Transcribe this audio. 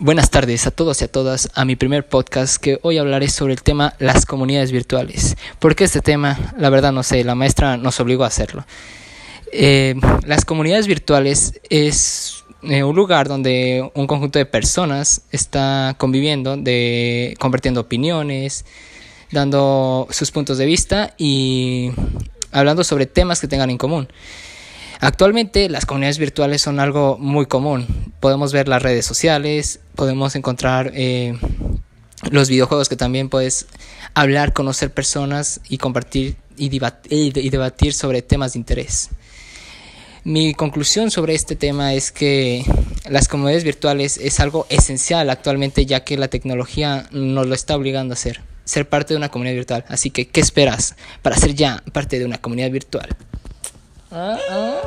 Buenas tardes a todos y a todas a mi primer podcast que hoy hablaré sobre el tema las comunidades virtuales. ¿Por qué este tema? La verdad no sé, la maestra nos obligó a hacerlo. Eh, las comunidades virtuales es eh, un lugar donde un conjunto de personas está conviviendo, de, compartiendo opiniones, dando sus puntos de vista y hablando sobre temas que tengan en común. Actualmente las comunidades virtuales son algo muy común. Podemos ver las redes sociales, podemos encontrar eh, los videojuegos que también puedes hablar, conocer personas y compartir y debatir, sobre temas de interés. Mi conclusión sobre este tema es que las comunidades virtuales es algo esencial actualmente ya que la tecnología nos lo está obligando a hacer, ser parte de una comunidad virtual. Así que, ¿qué esperas para ser ya parte de una comunidad virtual? Uh, uh.